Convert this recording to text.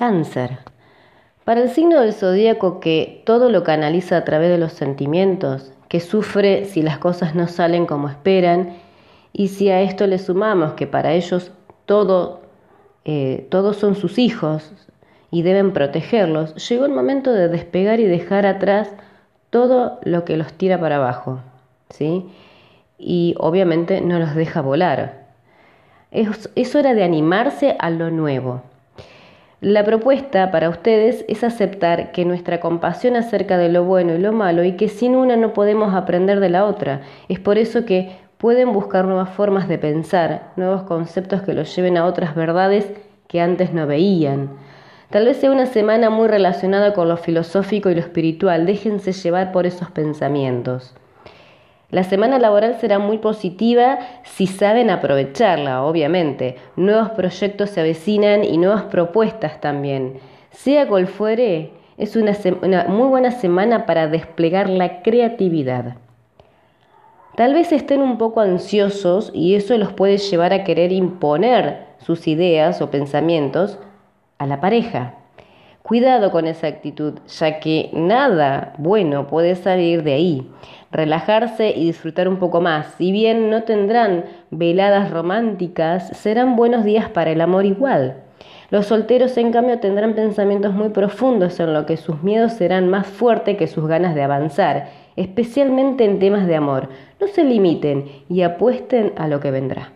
Cáncer. Para el signo del zodíaco que todo lo canaliza a través de los sentimientos, que sufre si las cosas no salen como esperan, y si a esto le sumamos que para ellos todo, eh, todos son sus hijos y deben protegerlos, llegó el momento de despegar y dejar atrás todo lo que los tira para abajo, ¿sí? Y obviamente no los deja volar. Es, es hora de animarse a lo nuevo. La propuesta para ustedes es aceptar que nuestra compasión acerca de lo bueno y lo malo y que sin una no podemos aprender de la otra. Es por eso que pueden buscar nuevas formas de pensar, nuevos conceptos que los lleven a otras verdades que antes no veían. Tal vez sea una semana muy relacionada con lo filosófico y lo espiritual, déjense llevar por esos pensamientos. La semana laboral será muy positiva si saben aprovecharla, obviamente. Nuevos proyectos se avecinan y nuevas propuestas también. Sea cual fuere, es una, una, muy buena semana para desplegar la creatividad. Tal vez estén un poco ansiosos y eso los puede llevar a querer imponer sus ideas o pensamientos a la pareja. Cuidado con esa actitud, ya que nada bueno puede salir de ahí. Relajarse y disfrutar un poco más. Si bien no tendrán veladas románticas, serán buenos días para el amor igual. Los solteros, en cambio, tendrán pensamientos muy profundos en lo que sus miedos serán más fuertes que sus ganas de avanzar, especialmente en temas de amor. No se limiten y apuesten a lo que vendrá.